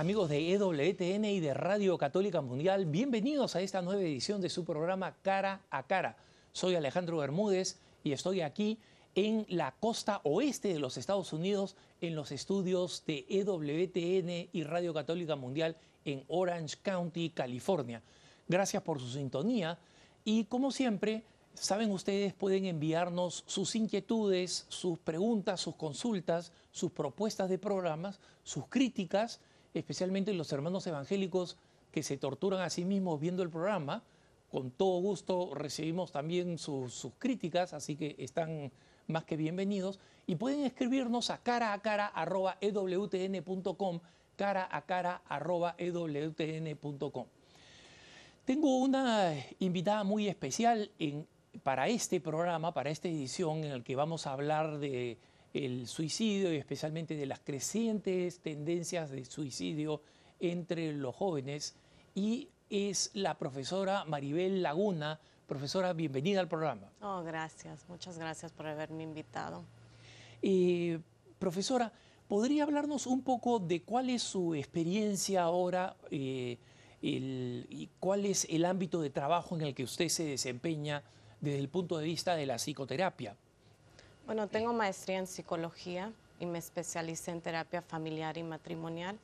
Amigos de EWTN y de Radio Católica Mundial, bienvenidos a esta nueva edición de su programa Cara a Cara. Soy Alejandro Bermúdez y estoy aquí en la costa oeste de los Estados Unidos, en los estudios de EWTN y Radio Católica Mundial en Orange County, California. Gracias por su sintonía y como siempre, saben ustedes, pueden enviarnos sus inquietudes, sus preguntas, sus consultas, sus propuestas de programas, sus críticas, especialmente los hermanos evangélicos que se torturan a sí mismos viendo el programa. Con todo gusto recibimos también sus, sus críticas, así que están más que bienvenidos. Y pueden escribirnos a cara a cara arroba ewtn.com, cara a cara arroba ewtn.com. Tengo una invitada muy especial en, para este programa, para esta edición en el que vamos a hablar de el suicidio y especialmente de las crecientes tendencias de suicidio entre los jóvenes y es la profesora Maribel Laguna. Profesora, bienvenida al programa. Oh, gracias, muchas gracias por haberme invitado. Eh, profesora, ¿podría hablarnos un poco de cuál es su experiencia ahora eh, el, y cuál es el ámbito de trabajo en el que usted se desempeña desde el punto de vista de la psicoterapia? Bueno, tengo maestría en psicología y me especialicé en terapia familiar y matrimonial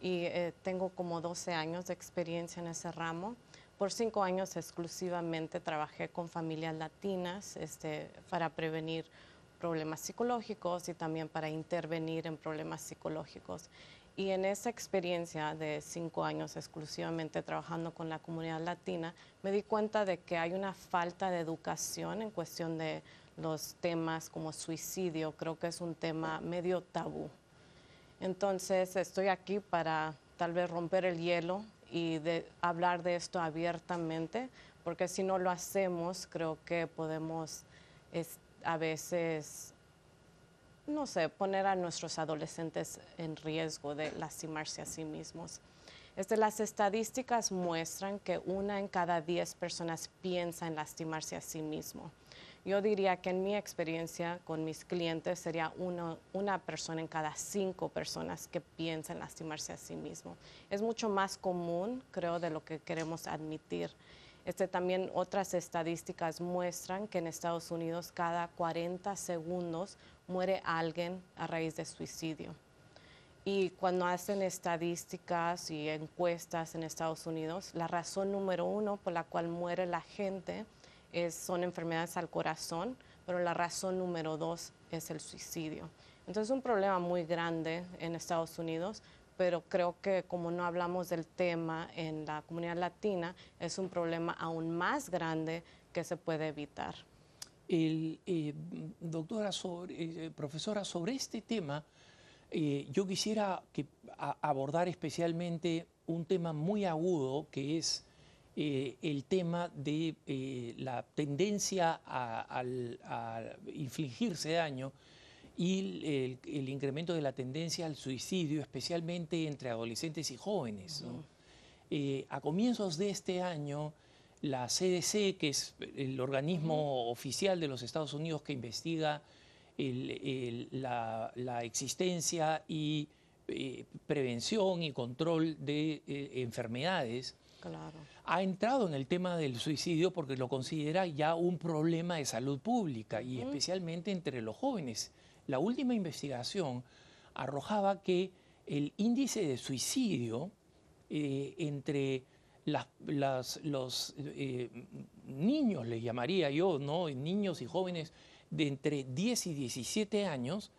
y eh, tengo como 12 años de experiencia en ese ramo. Por cinco años exclusivamente trabajé con familias latinas este, para prevenir problemas psicológicos y también para intervenir en problemas psicológicos. Y en esa experiencia de cinco años exclusivamente trabajando con la comunidad latina, me di cuenta de que hay una falta de educación en cuestión de los temas como suicidio. Creo que es un tema medio tabú. Entonces estoy aquí para tal vez romper el hielo y hablar de esto abiertamente, porque si no lo hacemos, creo que podemos a veces, no sé, poner a nuestros adolescentes en riesgo de lastimarse a sí mismos. Este, las estadísticas muestran que una en cada diez personas piensa en lastimarse a sí mismo. Yo diría que en mi experiencia con mis clientes sería una persona en cada cinco personas que piensa en lastimarse a sí mismo. Es mucho más común, creo, de lo que queremos admitir. Este, también otras estadísticas muestran que en Estados Unidos cada 40 segundos muere alguien a raíz de suicidio. Y cuando hacen estadísticas y encuestas en Estados Unidos, la razón número uno por la cual muere la gente son enfermedades al corazón, pero la razón número dos es el suicidio. Entonces es un problema muy grande en Estados Unidos, pero creo que como no hablamos del tema en la comunidad latina, es un problema aún más grande que se puede evitar. Eh, doctora, eh, profesora, sobre este tema, eh, yo quisiera abordar especialmente un tema muy agudo que es eh, el tema de eh, la tendencia a, infligirse daño y el, incremento de la tendencia al suicidio, especialmente entre adolescentes y jóvenes. Eh, a comienzos de este año, la CDC, que es el organismo oficial de los Estados Unidos que investiga la, la, existencia y prevención y control de enfermedades, ha entrado en el tema del suicidio porque lo considera ya un problema de salud pública y especialmente entre los jóvenes. La última investigación arrojaba que el índice de suicidio eh, entre los eh, niños, les llamaría yo, ¿no? niños y jóvenes de entre 10 y 17 años,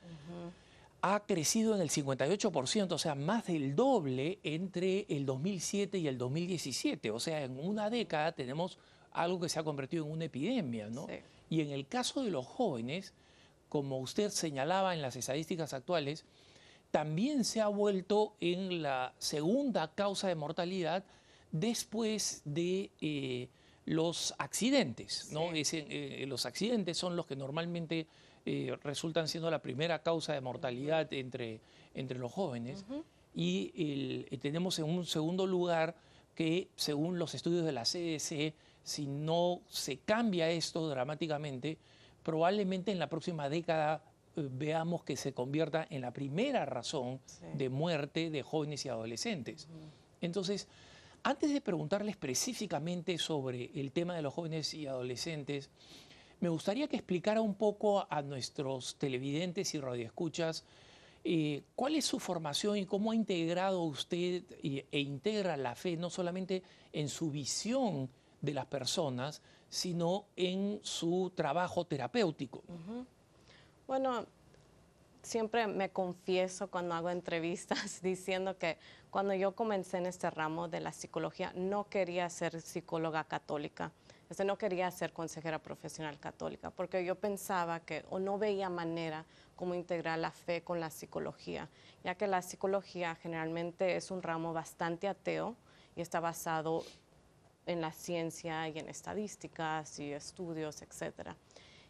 ha crecido en el 58%, o sea, más del doble entre el 2007 y el 2017. O sea, en una década tenemos algo que se ha convertido en una epidemia, ¿no? Y en el caso de los jóvenes, como usted señalaba en las estadísticas actuales, también se ha vuelto en la segunda causa de mortalidad después de eh, los accidentes, ¿no? Eh, los accidentes son los que normalmente eh, resultan siendo la primera causa de mortalidad entre, entre los jóvenes. Y eh, tenemos en un segundo lugar que, según los estudios de la CDC, si no se cambia esto dramáticamente, probablemente en la próxima década eh, veamos que se convierta en la primera razón de muerte de jóvenes y adolescentes. Entonces, antes de preguntarle específicamente sobre el tema de los jóvenes y adolescentes, me gustaría que explicara un poco a nuestros televidentes y radioescuchas eh, cuál es su formación y cómo ha integrado usted e integra la fe no solamente en su visión de las personas, sino en su trabajo terapéutico. Bueno, siempre me confieso cuando hago entrevistas diciendo que cuando yo comencé en este ramo de la psicología no quería ser psicóloga católica. Este, no quería ser consejera profesional católica porque yo pensaba que o no veía manera como integrar la fe con la psicología, ya que la psicología generalmente es un ramo bastante ateo y está basado en la ciencia y en estadísticas y estudios, etcétera.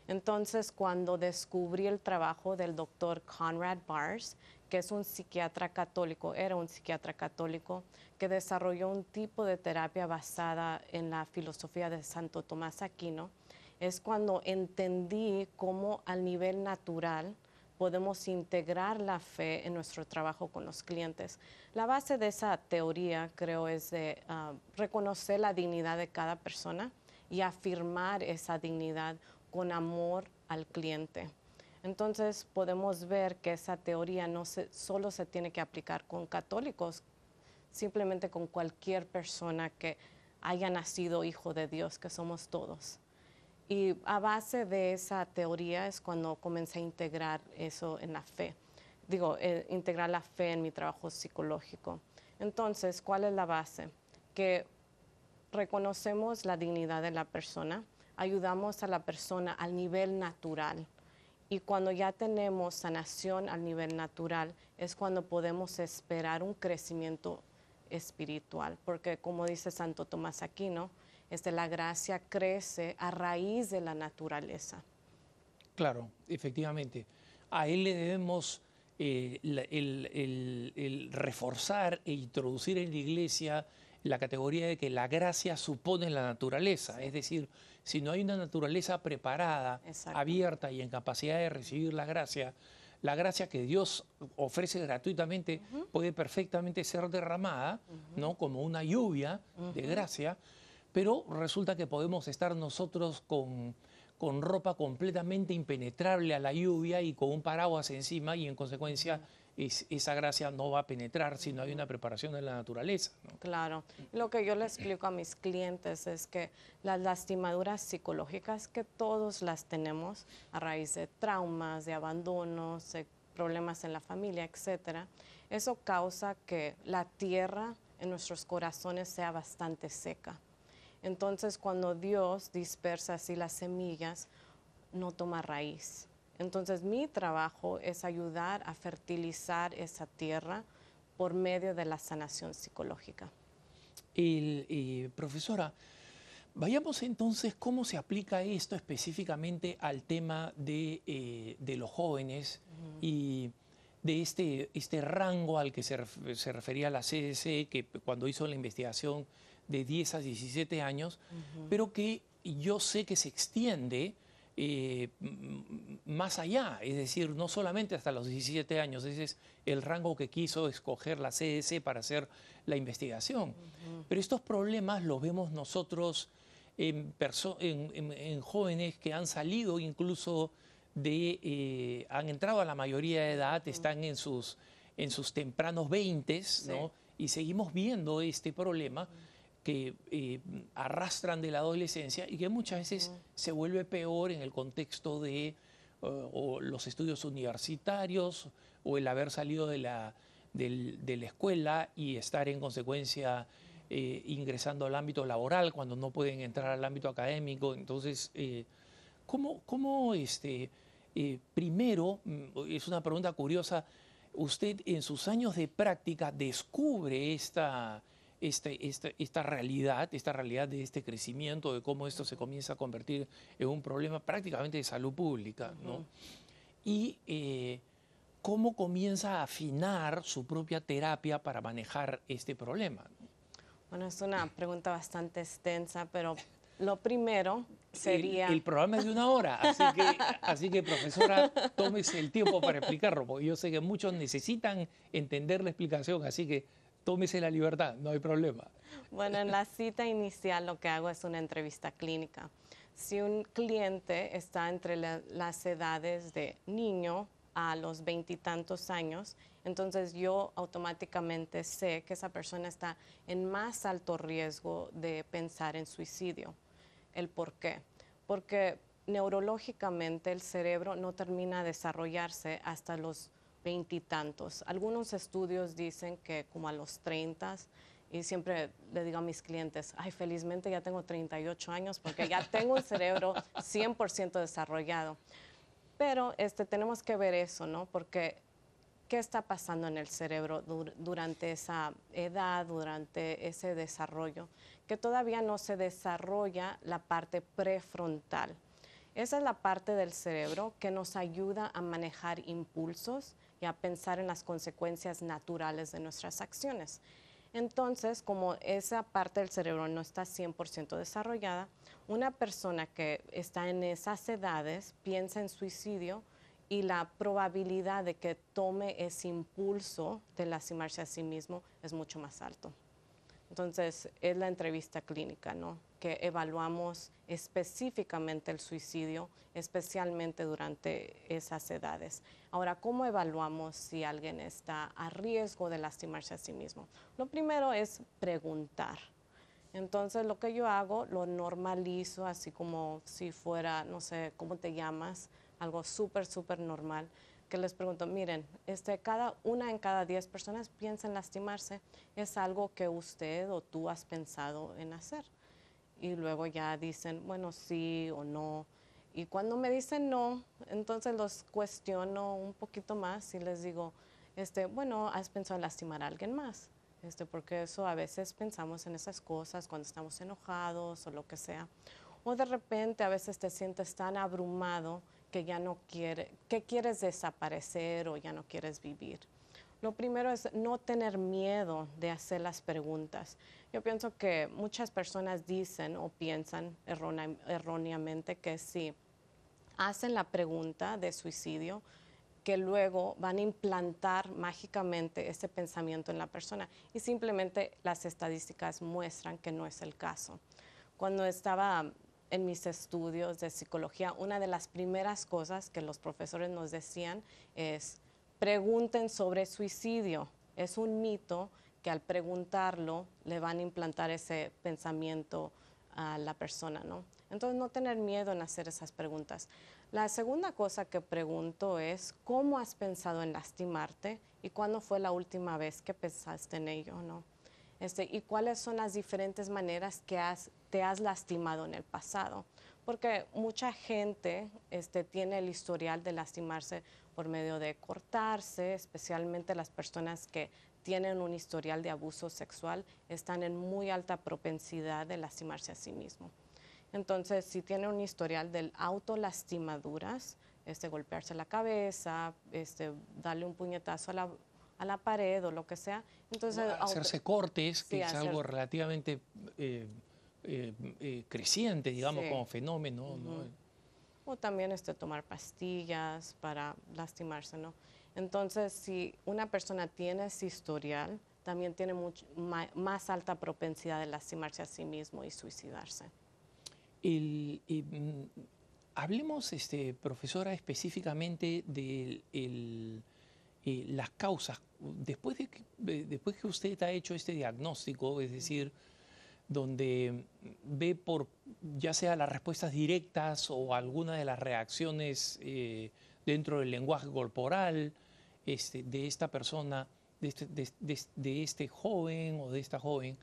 Entonces, cuando descubrí el trabajo del doctor Conrad Bars, que es un psiquiatra católico, era un psiquiatra católico, que desarrolló un tipo de terapia basada en la filosofía de Santo Tomás Aquino, es cuando entendí cómo al nivel natural podemos integrar la fe en nuestro trabajo con los clientes. La base de esa teoría, creo, es de ah, reconocer la dignidad de cada persona y afirmar esa dignidad con amor al cliente. Entonces podemos ver que esa teoría no solo se tiene que aplicar con católicos, simplemente con cualquier persona que haya nacido hijo de Dios, que somos todos. Y a base de esa teoría es cuando comencé a integrar eso en la fe. Digo, eh, integrar la fe en mi trabajo psicológico. Entonces, ¿cuál es la base? Que reconocemos la dignidad de la persona, ayudamos a la persona al nivel natural. Y cuando ya tenemos sanación al nivel natural, es cuando podemos esperar un crecimiento espiritual. Porque como dice Santo Tomás Aquino, de la gracia crece a raíz de la naturaleza. Claro, efectivamente. A él le debemos eh, reforzar e introducir en la iglesia la categoría de que la gracia supone la naturaleza. Es decir, si no hay una naturaleza preparada, abierta y en capacidad de recibir la gracia, la gracia que Dios ofrece gratuitamente puede perfectamente ser derramada, ¿no? Como una lluvia de gracia, pero resulta que podemos estar nosotros con, con ropa completamente impenetrable a la lluvia y con un paraguas encima y en consecuencia esa gracia no va a penetrar si no hay una preparación de la naturaleza. Claro. Lo que yo le explico a mis clientes es que las lastimaduras psicológicas que todos las tenemos a raíz de traumas, de abandonos, de problemas en la familia, etcétera, eso causa que la tierra en nuestros corazones sea bastante seca. Entonces, cuando Dios dispersa así las semillas, no toma raíz. Entonces mi trabajo es ayudar a fertilizar esa tierra por medio de la sanación psicológica. Y, profesora, vayamos entonces cómo se aplica esto específicamente al tema de, eh, los jóvenes y de este, este rango al que se, refería la CDC, que cuando hizo la investigación de 10 a 17 años, pero que yo sé que se extiende eh, más allá, es decir, no solamente hasta los 17 años, ese es el rango que quiso escoger la CDC para hacer la investigación. Pero estos problemas los vemos nosotros en, en, jóvenes que han salido incluso de, eh, han entrado a la mayoría de edad, están en sus, en sus tempranos 20, ¿no? Y seguimos viendo este problema que eh, arrastran de la adolescencia y que muchas veces se vuelve peor en el contexto de los estudios universitarios o el haber salido de la, de la escuela y estar en consecuencia eh, ingresando al ámbito laboral cuando no pueden entrar al ámbito académico. Entonces, eh, ¿cómo, cómo este, primero, mm, es una pregunta curiosa, usted en sus años de práctica descubre esta este, este, esta realidad, esta realidad de este crecimiento, de cómo esto se comienza a convertir en un problema prácticamente de salud pública, ¿no? Y eh, cómo comienza a afinar su propia terapia para manejar este problema. Bueno, es una pregunta bastante extensa, pero lo primero sería... El, programa es de una hora, así que, así que profesora, tómese el tiempo para explicarlo, porque yo sé que muchos necesitan entender la explicación, así que tómese la libertad, no hay problema. Bueno, en la cita inicial lo que hago es una entrevista clínica. Si un cliente está entre las edades de niño a los veintitantos años, entonces yo automáticamente sé que esa persona está en más alto riesgo de pensar en suicidio. ¿El por qué? Porque neurológicamente el cerebro no termina de desarrollarse hasta los veintitantos. Algunos estudios dicen que como a los treintas, y siempre le digo a mis clientes, ay, felizmente ya tengo 38 años porque ya tengo un cerebro 100% desarrollado. Pero este, tenemos que ver eso, ¿no? Porque ¿qué está pasando en el cerebro durante esa edad, durante ese desarrollo? Que todavía no se desarrolla la parte prefrontal. Esa es la parte del cerebro que nos ayuda a manejar impulsos y a pensar en las consecuencias naturales de nuestras acciones. Entonces, como esa parte del cerebro no está 100% desarrollada, una persona que está en esas edades piensa en suicidio y la probabilidad de que tome ese impulso de lastimarse a sí mismo es mucho más alto. Entonces, es la entrevista clínica, ¿no? Que evaluamos específicamente el suicidio, especialmente durante esas edades. Ahora, ¿cómo evaluamos si alguien está a riesgo de lastimarse a sí mismo? Lo primero es preguntar. Entonces, lo que yo hago, lo normalizo, así como si fuera, no sé, ¿cómo te llamas? Algo súper, súper normal que les pregunto, miren, este, cada, una en cada diez personas piensa en lastimarse, es algo que usted o tú has pensado en hacer. Y luego ya dicen, bueno, sí o no. Y cuando me dicen no, entonces los cuestiono un poquito más y les digo, este, bueno, ¿has pensado en lastimar a alguien más? Este, porque eso a veces pensamos en esas cosas cuando estamos enojados o lo que sea. O de repente a veces te sientes tan abrumado que ya no quiere, que quieres desaparecer o ya no quieres vivir. Lo primero es no tener miedo de hacer las preguntas. Yo pienso que muchas personas dicen o piensan erróneamente que si hacen la pregunta de suicidio, que luego van a implantar mágicamente ese pensamiento en la persona. Y simplemente las estadísticas muestran que no es el caso. Cuando estaba en mis estudios de psicología, una de las primeras cosas que los profesores nos decían es, pregunten sobre suicidio. Es un mito que al preguntarlo le van a implantar ese pensamiento a la persona, ¿no? Entonces, no tener miedo en hacer esas preguntas. La segunda cosa que pregunto es, ¿cómo has pensado en lastimarte y cuándo fue la última vez que pensaste en ello, ¿no? Este, y cuáles son las diferentes maneras que te has lastimado en el pasado. Porque mucha gente este, tiene el historial de lastimarse por medio de cortarse, especialmente las personas que tienen un historial de abuso sexual están en muy alta propensidad de lastimarse a sí mismo. Entonces, si tienen un historial de autolastimaduras, este, golpearse la cabeza, este, darle un puñetazo a la, a la pared o lo que sea. Entonces, hacerse cortes, que es algo relativamente eh, eh, eh, creciente, digamos, como fenómeno. O también este, tomar pastillas para lastimarse, ¿no? Entonces, si una persona tiene ese historial, también tiene mucho, más alta propensidad de lastimarse a sí mismo y suicidarse. Mm, hablemos, este, profesora, específicamente de las causas después de, que, después que usted ha hecho este diagnóstico, es decir, donde ve por ya sea las respuestas directas o alguna de las reacciones eh, dentro del lenguaje corporal este, de esta persona, de este, de, este, joven o de esta joven,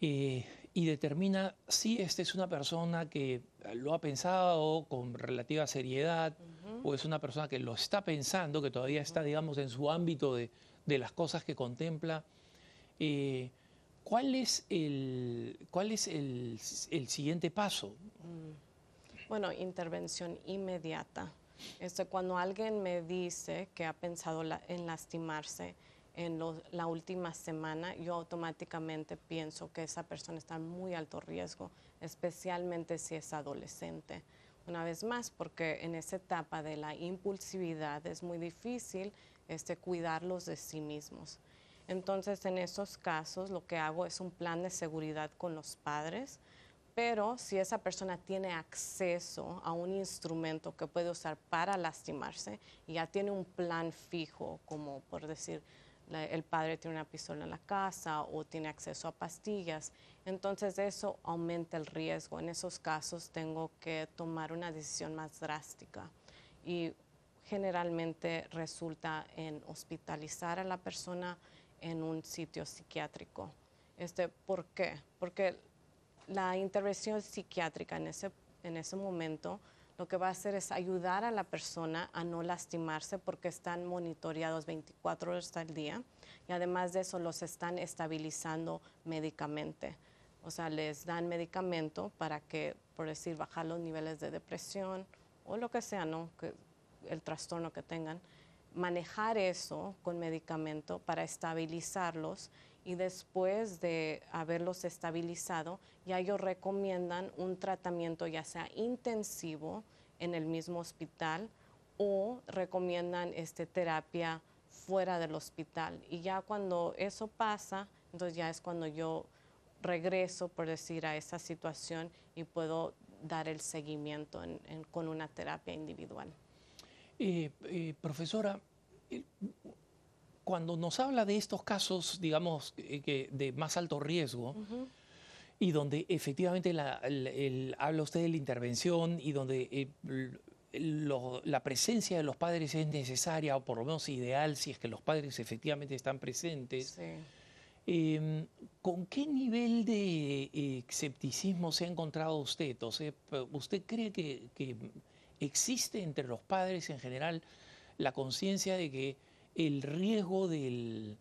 eh, y determina si esta es una persona que lo ha pensado con relativa seriedad o es una persona que lo está pensando, que todavía está, digamos, en su ámbito de, las cosas que contempla. Eh, ¿Cuál es, el, cuál es el, siguiente paso? Mm. Bueno, intervención inmediata. Este, cuando alguien me dice que ha pensado en lastimarse, en la última semana, yo automáticamente pienso que esa persona está en muy alto riesgo, especialmente si es adolescente. Una vez más, porque en esa etapa de la impulsividad es muy difícil este, cuidarlos de sí mismos. Entonces, en esos casos, lo que hago es un plan de seguridad con los padres, pero si esa persona tiene acceso a un instrumento que puede usar para lastimarse y ya tiene un plan fijo, como por decir, el padre tiene una pistola en la casa o tiene acceso a pastillas, entonces eso aumenta el riesgo. En esos casos tengo que tomar una decisión más drástica y generalmente resulta en hospitalizar a la persona en un sitio psiquiátrico. Este, ¿Por qué? Porque la intervención psiquiátrica en ese, en ese momento lo que va a hacer es ayudar a la persona a no lastimarse porque están monitoreados 24 horas al día y además de eso los están estabilizando médicamente. O sea, les dan medicamento para que, por decir, bajar los niveles de depresión o lo que sea, ¿no? el trastorno que tengan. Manejar eso con medicamento para estabilizarlos y después de haberlos estabilizado, ya ellos recomiendan un tratamiento ya sea intensivo en el mismo hospital o recomiendan este, terapia fuera del hospital. Y ya cuando eso pasa, entonces ya es cuando yo regreso, por decir, a esa situación y puedo dar el seguimiento con una terapia individual. Eh, eh, profesora, eh, cuando nos habla de estos casos, digamos, que de más alto riesgo, y donde efectivamente habla usted de la intervención y donde la presencia de los padres es necesaria, o por lo menos ideal, si es que los padres efectivamente están presentes. Em, ¿Con qué nivel de escepticismo se ha encontrado usted? O ¿Usted cree que, que existe entre los padres en general la conciencia de que el riesgo del,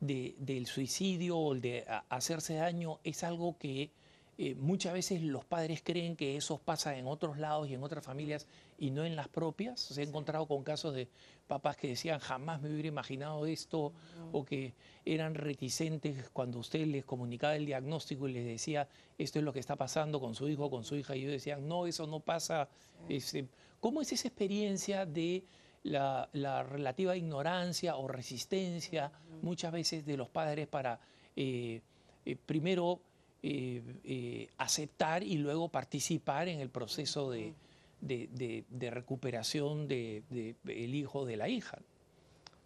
del suicidio o el de hacerse daño es algo que eh, muchas veces los padres creen que eso pasa en otros lados y en otras familias y no en las propias. Se ha encontrado con casos de papás que decían jamás me hubiera imaginado esto o que eran reticentes cuando usted les comunicaba el diagnóstico y les decía esto es lo que está pasando con su hijo o con su hija y ellos decían no, eso no pasa. Este, ¿Cómo es esa experiencia de la, relativa ignorancia o resistencia muchas veces de los padres para eh, eh, primero eh, aceptar y luego participar en el proceso de, recuperación del de, el hijo de la hija?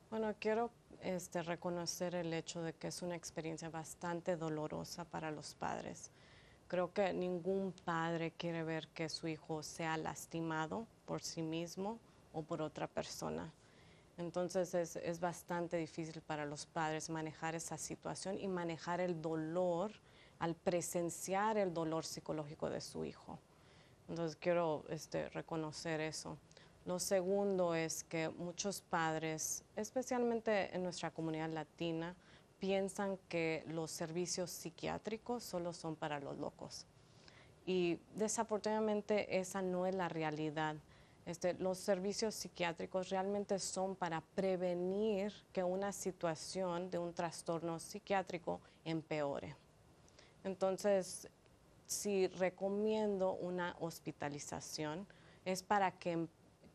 Bueno, quiero este, reconocer el hecho de que es una experiencia bastante dolorosa para los padres. Creo que ningún padre quiere ver que su hijo sea lastimado por sí mismo o por otra persona. Entonces es, es, bastante difícil para los padres manejar esa situación y manejar el dolor al presenciar el dolor psicológico de su hijo. Entonces quiero este, reconocer eso. Lo segundo es que muchos padres, especialmente en nuestra comunidad latina, piensan que los servicios psiquiátricos solo son para los locos. Y desafortunadamente esa no es la realidad. Este, los servicios psiquiátricos realmente son para prevenir que una situación de un trastorno psiquiátrico empeore. Entonces, si recomiendo una hospitalización, es para que,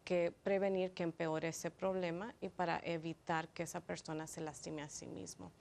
que prevenir que empeore ese problema y para evitar que esa persona se lastime a sí mismo.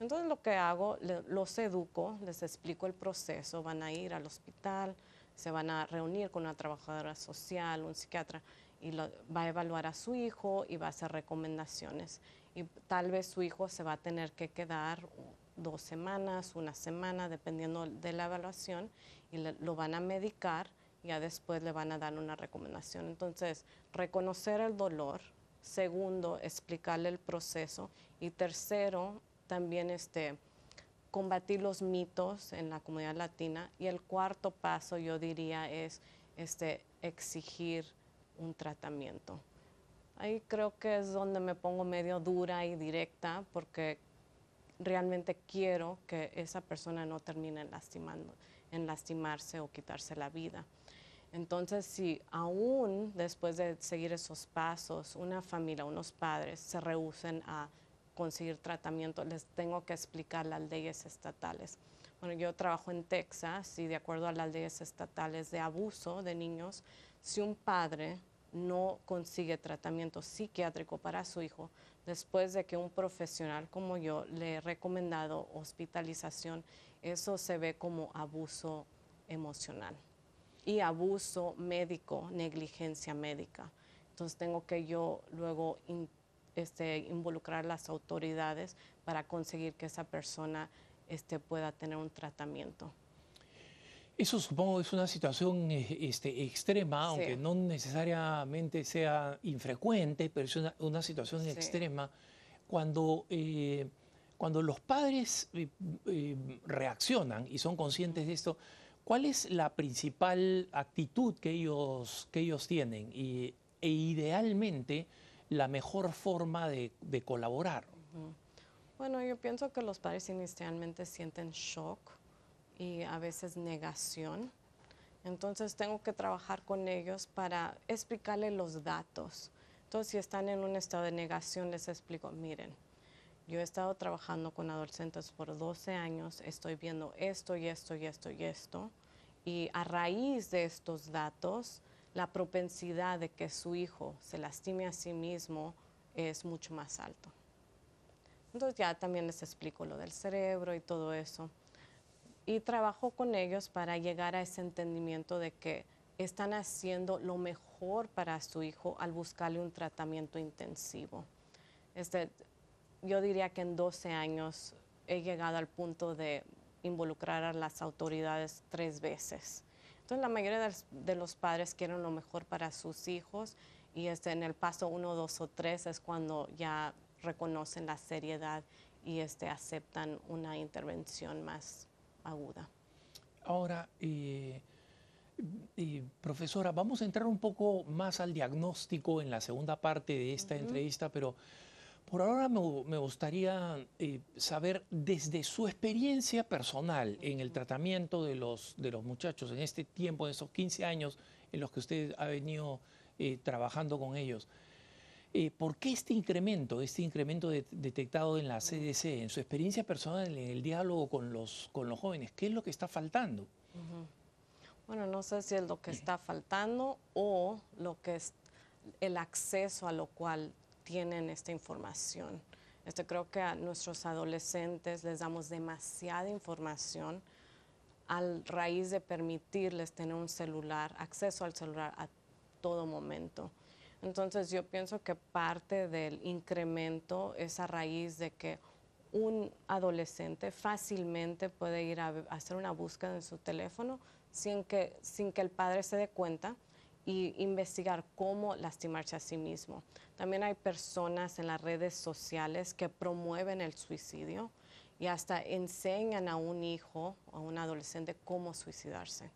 Entonces lo que hago, los educo, les explico el proceso, van a ir al hospital, se van a reunir con una trabajadora social, un psiquiatra, y va a evaluar a su hijo y va a hacer recomendaciones. Y tal vez su hijo se va a tener que quedar dos semanas, una semana, dependiendo de la evaluación, y lo van a medicar ya después le van a dar una recomendación. Entonces, reconocer el dolor. Segundo, explicarle el proceso. Y tercero, también este, combatir los mitos en la comunidad latina. Y el cuarto paso, yo diría, es este, exigir un tratamiento. Ahí creo que es donde me pongo medio dura y directa porque realmente quiero que esa persona no termine lastimando, en lastimarse o quitarse la vida. Entonces, si aún después de seguir esos pasos, una familia, unos padres se rehúsen a conseguir tratamiento, les tengo que explicar las leyes estatales. Bueno, yo trabajo en Texas y de acuerdo a las leyes estatales de abuso de niños, si un padre no consigue tratamiento psiquiátrico para su hijo, después de que un profesional como yo le he recomendado hospitalización, eso se ve como abuso emocional y abuso médico, negligencia médica. Entonces tengo que yo luego este, involucrar las autoridades para conseguir que esa persona este, pueda tener un tratamiento. Eso supongo es una situación eh, este, extrema, aunque no necesariamente sea infrecuente, pero es una, situación extrema cuando, eh, cuando los padres eh, reaccionan y son conscientes de esto. ¿Cuál es la principal actitud que ellos, que ellos tienen? Y, e idealmente la mejor forma de, colaborar. Bueno, yo pienso que los padres inicialmente sienten shock y a veces negación. Entonces tengo que trabajar con ellos para explicarles los datos. Entonces si están en un estado de negación, les explico, miren, yo he estado trabajando con adolescentes por 12 años, estoy viendo esto y esto y esto y esto. Y a raíz de estos datos, la propensidad de que su hijo se lastime a sí mismo es mucho más alto. Entonces ya también les explico lo del cerebro y todo eso y trabajo con ellos para llegar a ese entendimiento de que están haciendo lo mejor para su hijo al buscarle un tratamiento intensivo. Este, yo diría que en 12 años he llegado al punto de involucrar a las autoridades tres veces. Entonces la mayoría de los padres quieren lo mejor para sus hijos y este, en el paso 1, 2 o 3 es cuando ya reconocen la seriedad y este, aceptan una intervención más aguda. Ahora, eh, profesora, vamos a entrar un poco más al diagnóstico en la segunda parte de esta entrevista, pero por ahora me, gustaría eh, saber desde su experiencia personal en el tratamiento de los, de los muchachos en este tiempo, en esos 15 años en los que usted ha venido eh, trabajando con ellos. Eh, ¿Por qué este incremento, este incremento detectado en la CDC, en su experiencia personal, en el diálogo con los, con los jóvenes? ¿Qué es lo que está faltando? Bueno, no sé si es lo que está faltando o lo que es el acceso a lo cual tienen esta información. Este, creo que a nuestros adolescentes les damos demasiada información al raíz de permitirles tener un celular, acceso al celular a todo momento. Entonces yo pienso que parte del incremento es a raíz de que un adolescente fácilmente puede ir a, hacer una búsqueda en su teléfono sin que, sin que el padre se dé cuenta y investigar cómo lastimarse a sí mismo. También hay personas en las redes sociales que promueven el suicidio y hasta enseñan a un hijo o a un adolescente cómo suicidarse.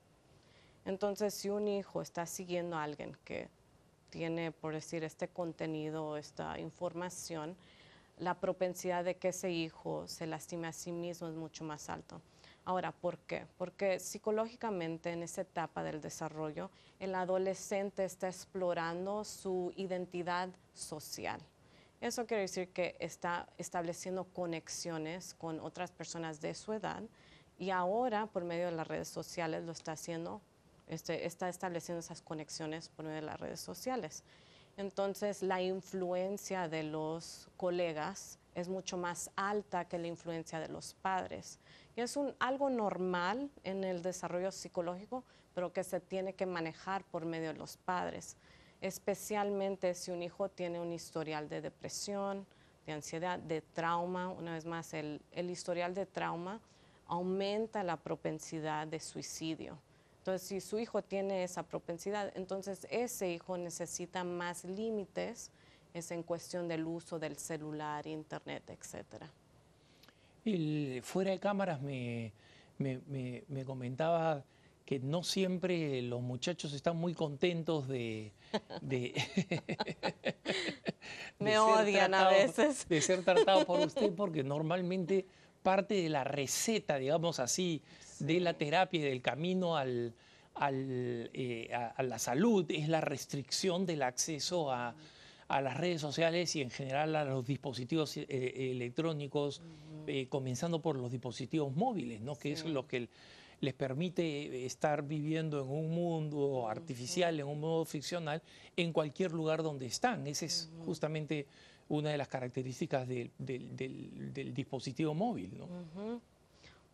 Entonces, si un hijo está siguiendo a alguien que tiene, por decir, este contenido, esta información, la propensidad de que ese hijo se lastime a sí mismo es mucho más alto. Ahora, ¿por qué? Porque psicológicamente en esa etapa del desarrollo, el adolescente está explorando su identidad social. Eso quiere decir que está estableciendo conexiones con otras personas de su edad y ahora por medio de las redes sociales lo está haciendo este, está estableciendo esas conexiones por medio de las redes sociales. Entonces, la influencia de los colegas es mucho más alta que la influencia de los padres. Y es un, algo normal en el desarrollo psicológico, pero que se tiene que manejar por medio de los padres, especialmente si un hijo tiene un historial de depresión, de ansiedad, de trauma. Una vez más, el historial de trauma aumenta la propensidad de suicidio. Entonces, si su hijo tiene esa propensidad, entonces ese hijo necesita más límites, es en cuestión del uso del celular, internet, etcétera. fuera de cámaras me, comentaba que no siempre los muchachos están muy contentos de... me odian a veces. De ser tratados por usted porque normalmente parte de la receta, digamos así, de la terapia y del camino al, eh, a, la salud es la restricción del acceso a, a las redes sociales y en general a los dispositivos eh, electrónicos, eh, comenzando por los dispositivos móviles, ¿no? que es lo que les permite estar viviendo en un mundo artificial, en un mundo ficcional, en cualquier lugar donde están. Esa es justamente una de las características del, dispositivo móvil. ¿no?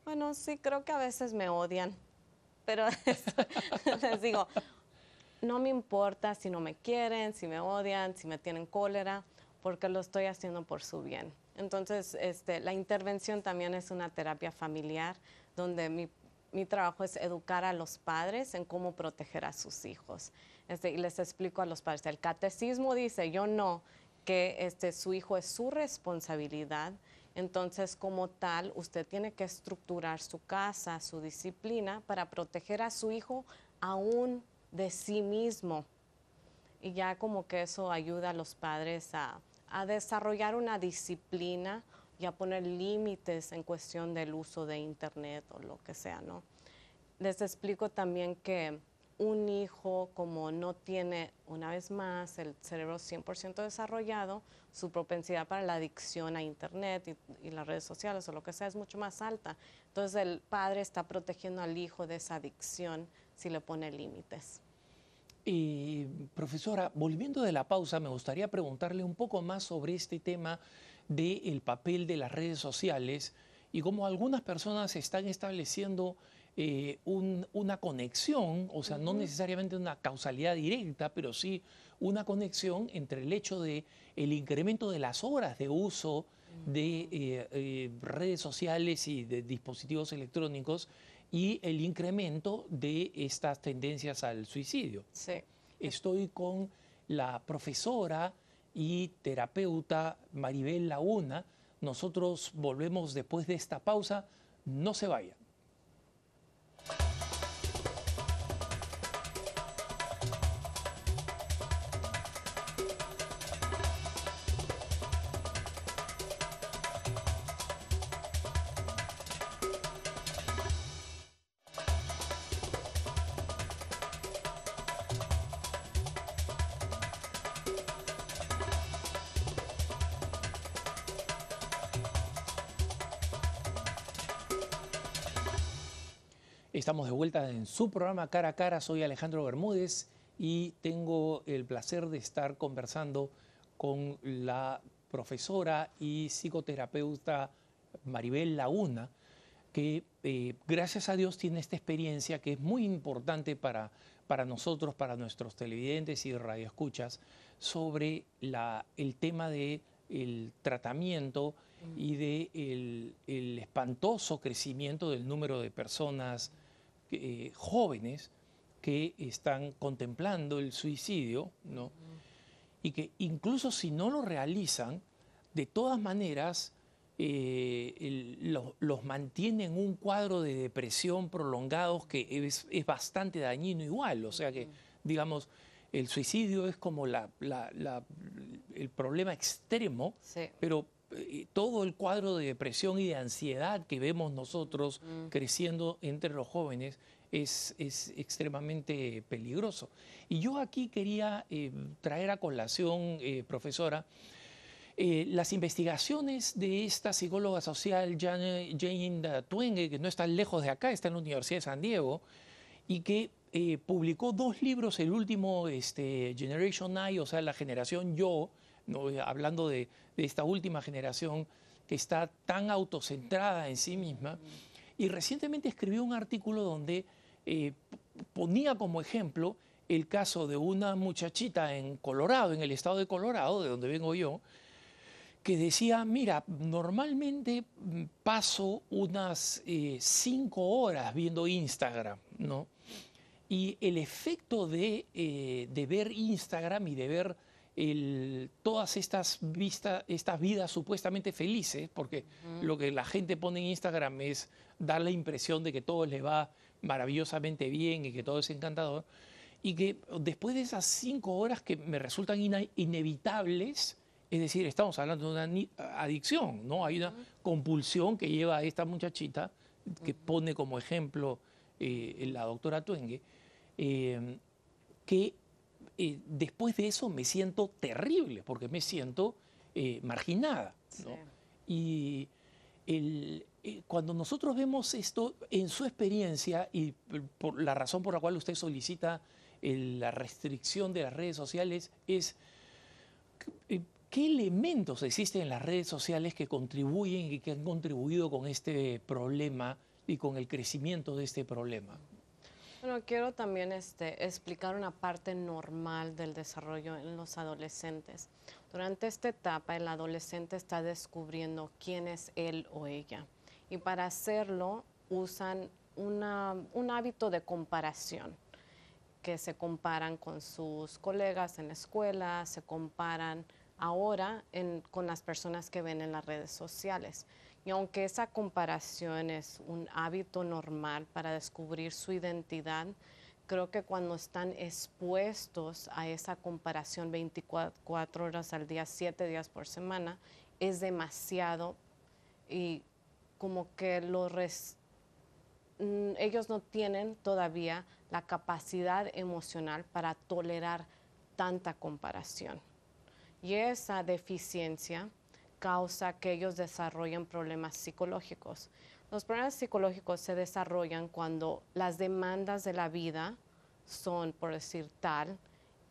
Bueno, sí, creo que a veces me odian, pero les digo, no me importa si no me quieren, si me odian, si me tienen cólera, porque lo estoy haciendo por su bien. Entonces, este, la intervención también es una terapia familiar, donde mi, trabajo es educar a los padres en cómo proteger a sus hijos. Este, y les explico a los padres, el catecismo dice, yo no, que este, su hijo es su responsabilidad, entonces, como tal, usted tiene que estructurar su casa, su disciplina para proteger a su hijo aún de sí mismo. Y ya como que eso ayuda a los padres a, desarrollar una disciplina y a poner límites en cuestión del uso de Internet o lo que sea, ¿no? Les explico también que un hijo como no tiene, una vez más, el cerebro 100% desarrollado, su propensidad para la adicción a Internet y, las redes sociales o lo que sea es mucho más alta. Entonces el padre está protegiendo al hijo de esa adicción si le pone límites. Y profesora, volviendo de la pausa, me gustaría preguntarle un poco más sobre este tema del papel de las redes sociales y cómo algunas personas están estableciendo eh, una conexión, o sea, no necesariamente una causalidad directa, pero sí una conexión entre el hecho de el incremento de las horas de uso de eh, eh, redes sociales y de dispositivos electrónicos y el incremento de estas tendencias al suicidio. Sí. Estoy con la profesora y terapeuta Maribel Launa. Nosotros volvemos después de esta pausa. No se vayan. Estamos de vuelta en su programa Cara a Cara. Soy Alejandro Bermúdez y tengo el placer de estar conversando con la profesora y psicoterapeuta Maribel Laguna, que eh, gracias a Dios tiene esta experiencia que es muy importante para, para nosotros, para nuestros televidentes y radioescuchas, sobre el tema del el tratamiento y del de el espantoso crecimiento del número de personas eh, jóvenes que están contemplando el suicidio, ¿no? Y que incluso si no lo realizan, de todas maneras eh, los mantiene en un cuadro de depresión prolongados que es, bastante dañino igual. O sea que, digamos, el suicidio es como la, el problema extremo, pero todo el cuadro de depresión y de ansiedad que vemos nosotros mm. creciendo entre los jóvenes es, extremadamente peligroso. Y yo aquí quería eh, traer a colación, eh, profesora, las investigaciones de esta psicóloga social Jane, Jane Twenge, que no está lejos de acá, está en la Universidad de San Diego, y que publicó dos libros, el último, este, Generation I, o sea, la generación yo, hablando de, esta última generación que está tan autocentrada en sí misma. Y recientemente escribió un artículo donde eh, ponía como ejemplo el caso de una muchachita en Colorado, en el estado de Colorado, de donde vengo yo, que decía, mira, normalmente paso unas eh, cinco horas viendo Instagram, ¿no? Y el efecto de, eh, de ver Instagram y de ver todas estas, estas vidas supuestamente felices, porque lo que la gente pone en Instagram es dar la impresión de que todo le va maravillosamente bien y que todo es encantador, y que después de esas cinco horas que me resultan inevitables, es decir, estamos hablando de una adicción, ¿no? Hay una compulsión que lleva a esta muchachita, que pone como ejemplo eh, la doctora Tuengue, eh, que eh, después de eso me siento terrible, porque me siento eh, marginada. Y cuando nosotros vemos esto en su experiencia y por la razón por la cual usted solicita la restricción de las redes sociales es qué elementos existen en las redes sociales que contribuyen y que han contribuido con este problema y con el crecimiento de este problema. Bueno, quiero también este, explicar una parte normal del desarrollo en los adolescentes. Durante esta etapa, el adolescente está descubriendo quién es él o ella. Y para hacerlo, usan un hábito de comparación, que se comparan con sus colegas en la escuela, se comparan ahora con las personas que ven en las redes sociales. Y aunque esa comparación es un hábito normal para descubrir su identidad, creo que cuando están expuestos a esa comparación 24 horas al día, 7 días por semana, es demasiado y como que mm, ellos no tienen todavía la capacidad emocional para tolerar tanta comparación. Y esa deficiencia causa que ellos desarrollen problemas psicológicos. Los problemas psicológicos se desarrollan cuando las demandas de la vida son, por decir tal,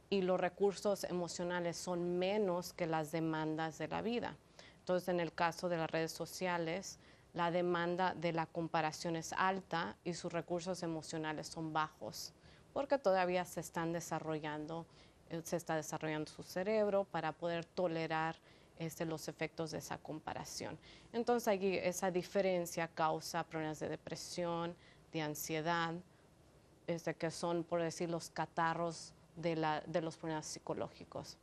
y los recursos emocionales son menos que las demandas de la vida. Entonces, en el caso de las redes sociales, la demanda de la comparación es alta y sus recursos emocionales son bajos, porque todavía se están desarrollando, eh, se está desarrollando su cerebro para poder tolerar este, los efectos de esa comparación. Entonces, aquí esa diferencia causa problemas de depresión, de ansiedad, este, que son, por decir, los catarros de, los problemas psicológicos.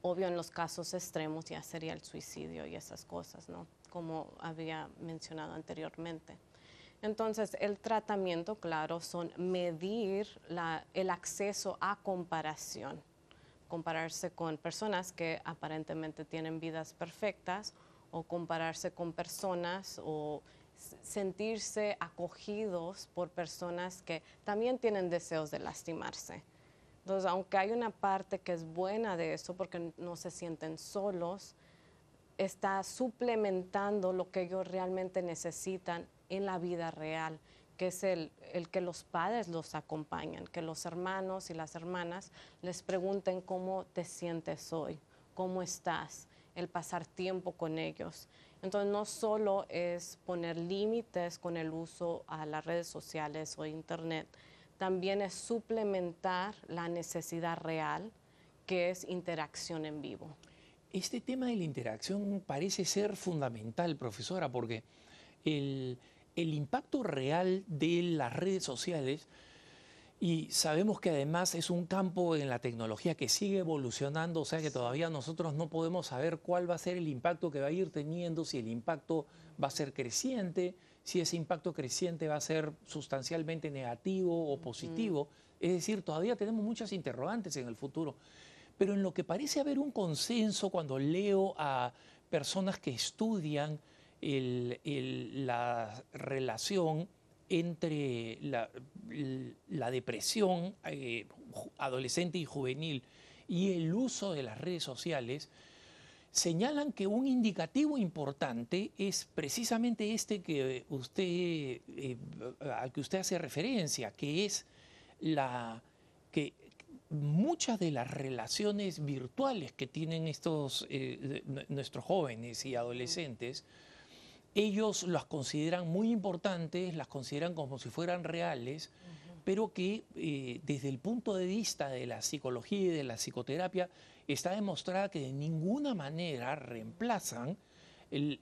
Obvio, en los casos extremos ya sería el suicidio y esas cosas, ¿no? Como había mencionado anteriormente. Entonces, el tratamiento, claro, son medir el acceso a comparación compararse con personas que aparentemente tienen vidas perfectas o compararse con personas o sentirse acogidos por personas que también tienen deseos de lastimarse. Entonces, aunque hay una parte que es buena de eso porque no se sienten solos, está suplementando lo que ellos realmente necesitan en la vida real que es el, que los padres los acompañan, que los hermanos y las hermanas les pregunten cómo te sientes hoy, cómo estás, el pasar tiempo con ellos. Entonces no solo es poner límites con el uso a las redes sociales o internet, también es suplementar la necesidad real que es interacción en vivo. Este tema de la interacción parece ser fundamental, profesora, porque el, el impacto real de las redes sociales, y sabemos que además es un campo en la tecnología que sigue evolucionando, o sea que todavía nosotros no podemos saber cuál va a ser el impacto que va a ir teniendo, si el impacto va a ser creciente, si ese impacto creciente va a ser sustancialmente negativo o positivo. Es decir, todavía tenemos muchas interrogantes en el futuro. Pero en lo que parece haber un consenso cuando leo a personas que estudian la relación entre la, depresión eh, adolescente y juvenil y el uso de las redes sociales, señalan que un indicativo importante es precisamente este que usted, eh, al que usted hace referencia, que es la que muchas de las relaciones virtuales que tienen estos eh, nuestros jóvenes y adolescentes ellos las consideran muy importantes, las consideran como si fueran reales, pero que eh, desde el punto de vista de la psicología y de la psicoterapia está demostrada que de ninguna manera reemplazan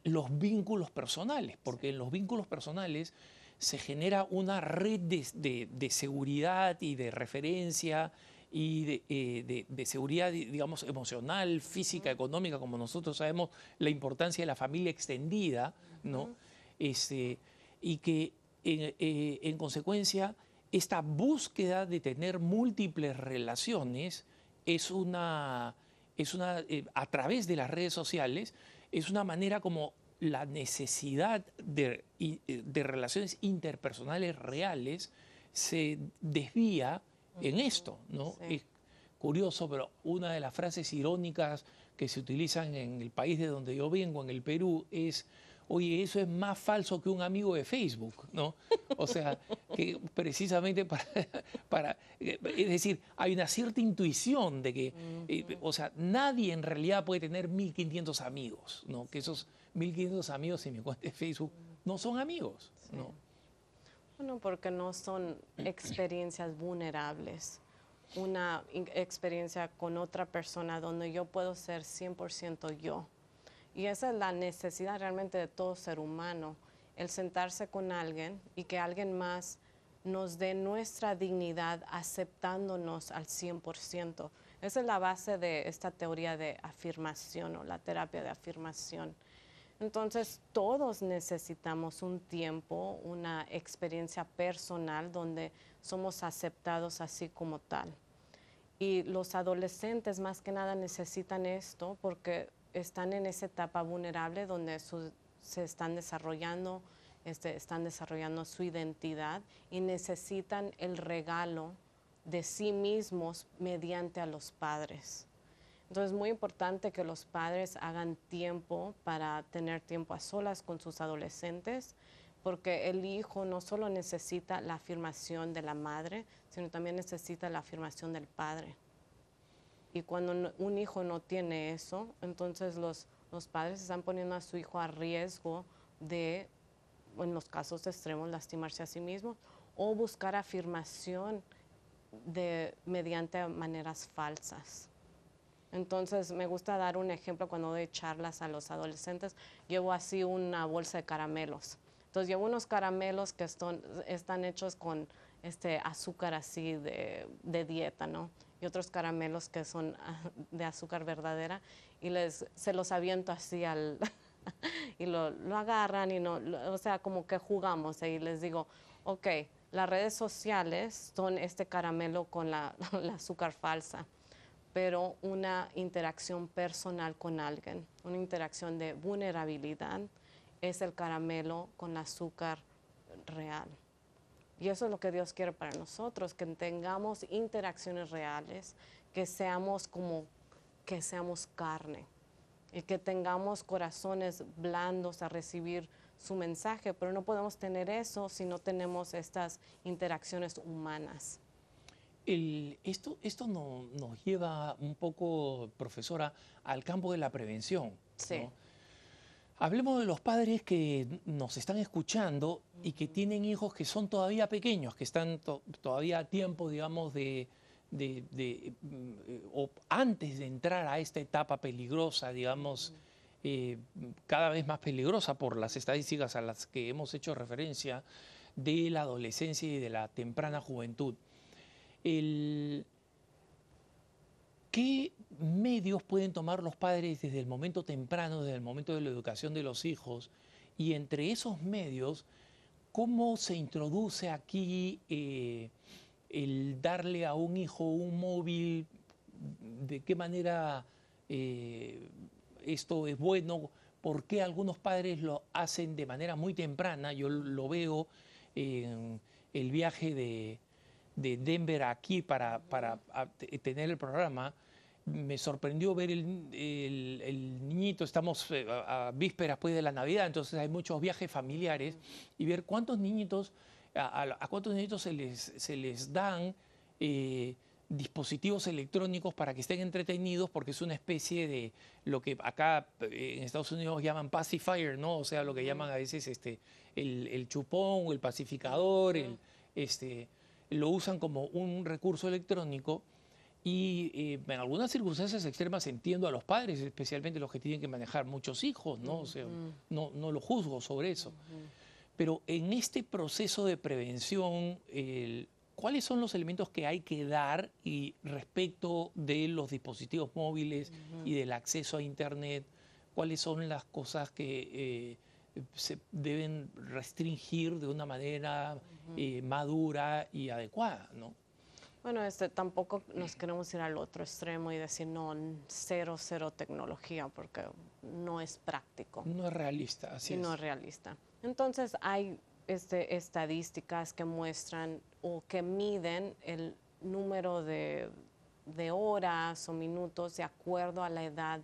los vínculos personales, porque en los vínculos personales se genera una red de seguridad y de referencia y eh, de, seguridad, digamos, emocional, física, económica, como nosotros sabemos, la importancia de la familia extendida, ¿no? Este, y que eh, en, consecuencia esta búsqueda de tener múltiples relaciones es una, es una eh, a través de las redes sociales, es una manera como la necesidad de, de relaciones interpersonales reales se desvía en esto, ¿no? curioso, pero una de las frases irónicas que se utilizan en el país de donde yo vengo, en el Perú, es oye, eso es más falso que un amigo de Facebook, ¿no? O sea, que precisamente para, para es decir, hay una cierta intuición de que, eh, o sea, nadie en realidad puede tener 1500 amigos, ¿no? Que esos 1500 amigos en mi cuenta de Facebook no son amigos, ¿no? Bueno, porque no son experiencias vulnerables. Una experiencia con otra persona donde yo puedo ser 100% yo y esa es la necesidad realmente de todo ser humano, el sentarse con alguien y que alguien más nos dé nuestra dignidad aceptándonos al 100%. Esa es la base de esta teoría de afirmación o la terapia de afirmación. Entonces, todos necesitamos un tiempo, una experiencia personal donde somos aceptados así como tal. Y los adolescentes más que nada necesitan esto porque están en esa etapa vulnerable donde se están desarrollando, este, están desarrollando su identidad y necesitan el regalo de sí mismos mediante a los padres. Entonces es muy importante que los padres hagan tiempo para tener tiempo a solas con sus adolescentes, porque el hijo no solo necesita la afirmación de la madre, sino también necesita la afirmación del padre. Y cuando un hijo no tiene eso, entonces los, los padres están poniendo a su hijo a riesgo de, en los casos extremos, lastimarse a sí mismo o buscar afirmación de, mediante maneras falsas. Entonces me gusta dar un ejemplo cuando doy charlas a los adolescentes. Llevo así una bolsa de caramelos. Entonces llevo unos caramelos que están, hechos con este azúcar así de, de dieta, ¿no? y otros caramelos que son ah, de azúcar verdadera y les se los aviento así al y lo, lo, agarran y no, o sea, como que jugamos y les digo, ok, las redes sociales son este caramelo con la azúcar falsa, pero una interacción personal con alguien, una interacción de vulnerabilidad es el caramelo con azúcar real. Y eso es lo que Dios quiere para nosotros, que tengamos interacciones reales, que seamos como que seamos carne y que tengamos corazones blandos a recibir su mensaje, pero no podemos tener eso si no tenemos estas interacciones humanas. Esto esto nos lleva un poco, profesora, al campo de la prevención. Sí. Hablemos de los padres que nos están escuchando y que tienen hijos que son todavía pequeños, que están todavía a tiempo, digamos, de, mm, o antes de entrar a esta etapa peligrosa, digamos, eh, cada vez más peligrosa por las estadísticas a las que hemos hecho referencia de la adolescencia y de la temprana juventud. El, ¿Qué medios pueden tomar los padres desde el momento temprano, desde el momento de la educación de los hijos? Y entre esos medios, ¿cómo se introduce aquí eh, el darle a un hijo un móvil? ¿De qué manera eh, esto es bueno? ¿Por qué algunos padres lo hacen de manera muy temprana? Yo lo veo en el viaje de, de Denver aquí para, para tener el programa, me sorprendió ver el, niñito, estamos eh, a, vísperas pues, de la Navidad, entonces hay muchos viajes familiares, y ver cuántos niñitos, a, cuántos niñitos se les, se les dan eh, dispositivos electrónicos para que estén entretenidos, porque es una especie de lo que acá eh, en Estados Unidos llaman pacifier, ¿no? O sea, lo que llaman a veces este, el, el chupón, el pacificador, el, este, lo usan como un recurso electrónico y eh, en algunas circunstancias extremas entiendo a los padres, especialmente los que tienen que manejar muchos hijos, ¿no? O sea, no, no lo juzgo sobre eso. Pero en este proceso de prevención, ¿cuáles son los elementos que hay que dar y respecto de los dispositivos móviles y del acceso a Internet? ¿Cuáles son las cosas que... Eh, se deben restringir de una manera eh, madura y adecuada, ¿no? Bueno, este, tampoco nos queremos ir al otro extremo y decir no, cero, cero tecnología, porque no es práctico. No es realista, así es. No es realista. Entonces hay este, estadísticas que muestran o que miden el número de, de horas o minutos de acuerdo a la edad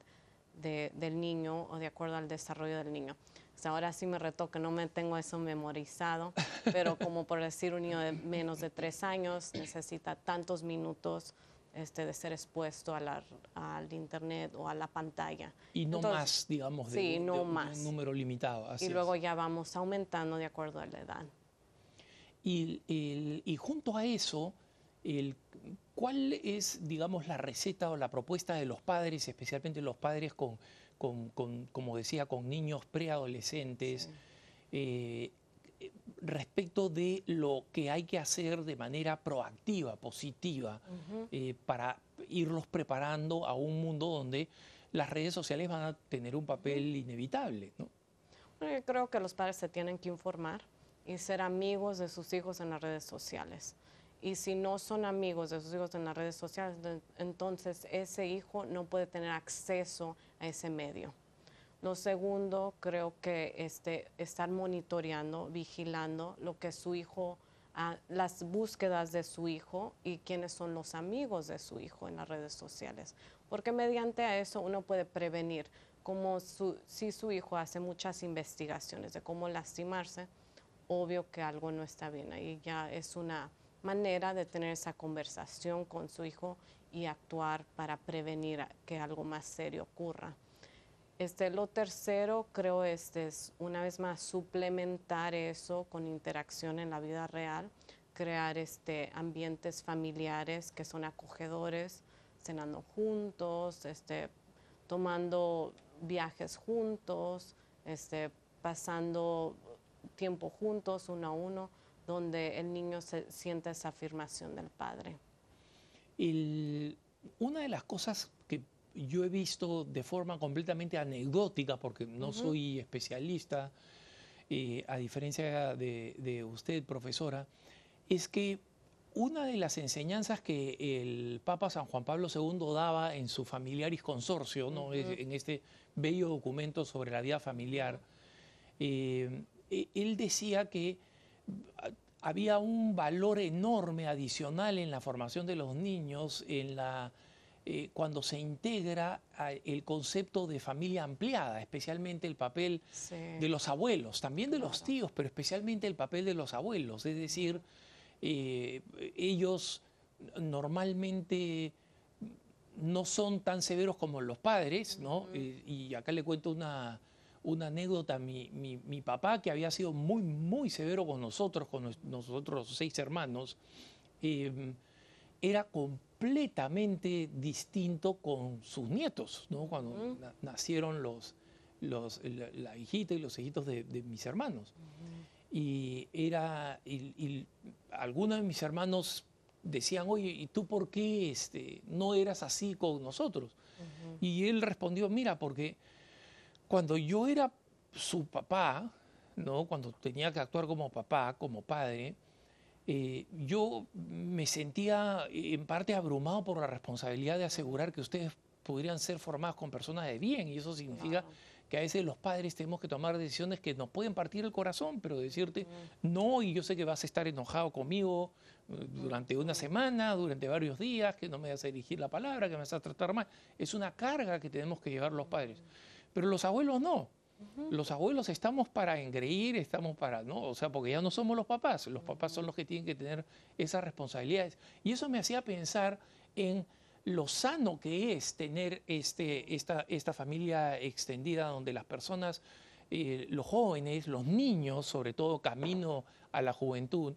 del niño o de acuerdo al desarrollo del niño. Ahora sí me reto que no me tengo eso memorizado, pero como por decir un niño de menos de tres años necesita tantos minutos este, de ser expuesto a la, al internet o a la pantalla. Y no más, digamos, de, no más. un número limitado. y luego ya vamos aumentando de acuerdo a la edad. Y, y junto a eso, el, ¿cuál es, digamos, la receta o la propuesta de los padres, especialmente los padres con, con, como decía, con niños preadolescentes? Eh, respecto de lo que hay que hacer de manera proactiva, positiva, eh, para irlos preparando a un mundo donde las redes sociales van a tener un papel inevitable. ¿no? yo creo que los padres se tienen que informar y ser amigos de sus hijos en las redes sociales. Y si no son amigos de sus hijos en las redes sociales, entonces ese hijo no puede tener acceso a ese medio. Lo segundo, creo que este, estar monitoreando, vigilando lo que su hijo, ah, las búsquedas de su hijo y quiénes son los amigos de su hijo en las redes sociales. Porque mediante eso uno puede prevenir, como si su hijo hace muchas investigaciones de cómo lastimarse, obvio que algo no está bien. Ahí ya es una manera de tener esa conversación con su hijo y actuar para prevenir que algo más serio ocurra. Este, lo tercero, creo, este, es una vez más suplementar eso con interacción en la vida real, crear este, ambientes familiares que son acogedores, cenando juntos, este, tomando viajes juntos, este, pasando tiempo juntos uno a uno, donde el niño se siente esa afirmación del padre. una de las cosas que yo he visto de forma completamente anecdótica, porque no soy especialista, eh, a diferencia de, usted, profesora, es que una de las enseñanzas que el Papa San Juan Pablo II daba en su Familiaris Consorcio, ¿no? en este bello documento sobre la vida familiar, eh, e, él decía que había un valor enorme adicional en la formación de los niños, en la eh, cuando se integra el concepto de familia ampliada, especialmente el papel de los abuelos, también de los tíos, pero especialmente el papel de los abuelos. Es decir, eh, ellos normalmente no son tan severos como los padres, ¿no? Eh, y acá le cuento una, una anécdota, mi, mi, papá, que había sido muy, muy severo con nosotros, con nosotros seis hermanos, era completamente distinto con sus nietos, ¿no? cuando nacieron los, los, la, hijita y los hijitos de, mis hermanos. Y era, y, algunos de mis hermanos decían, oye, ¿y tú por qué este, no eras así con nosotros? Y él respondió, mira, porque cuando yo era su papá, ¿no? cuando tenía que actuar como papá, como padre, eh, yo me sentía en parte abrumado por la responsabilidad de asegurar que ustedes pudieran ser formados con personas de bien y eso significa que a veces los padres tenemos que tomar decisiones que nos pueden partir el corazón, pero decirte no y yo sé que vas a estar enojado conmigo eh, durante una semana, durante varios días, que no me vas a dirigir la palabra, que me vas a tratar mal. Es una carga que tenemos que llevar los padres. Pero los abuelos no. Los abuelos estamos para engreír, estamos para, ¿no? O sea, porque ya no somos los papás, los papás son los que tienen que tener esas responsabilidades. Y eso me hacía pensar en lo sano que es tener este, esta, esta familia extendida donde las personas, eh, los jóvenes, los niños, sobre todo camino a la juventud,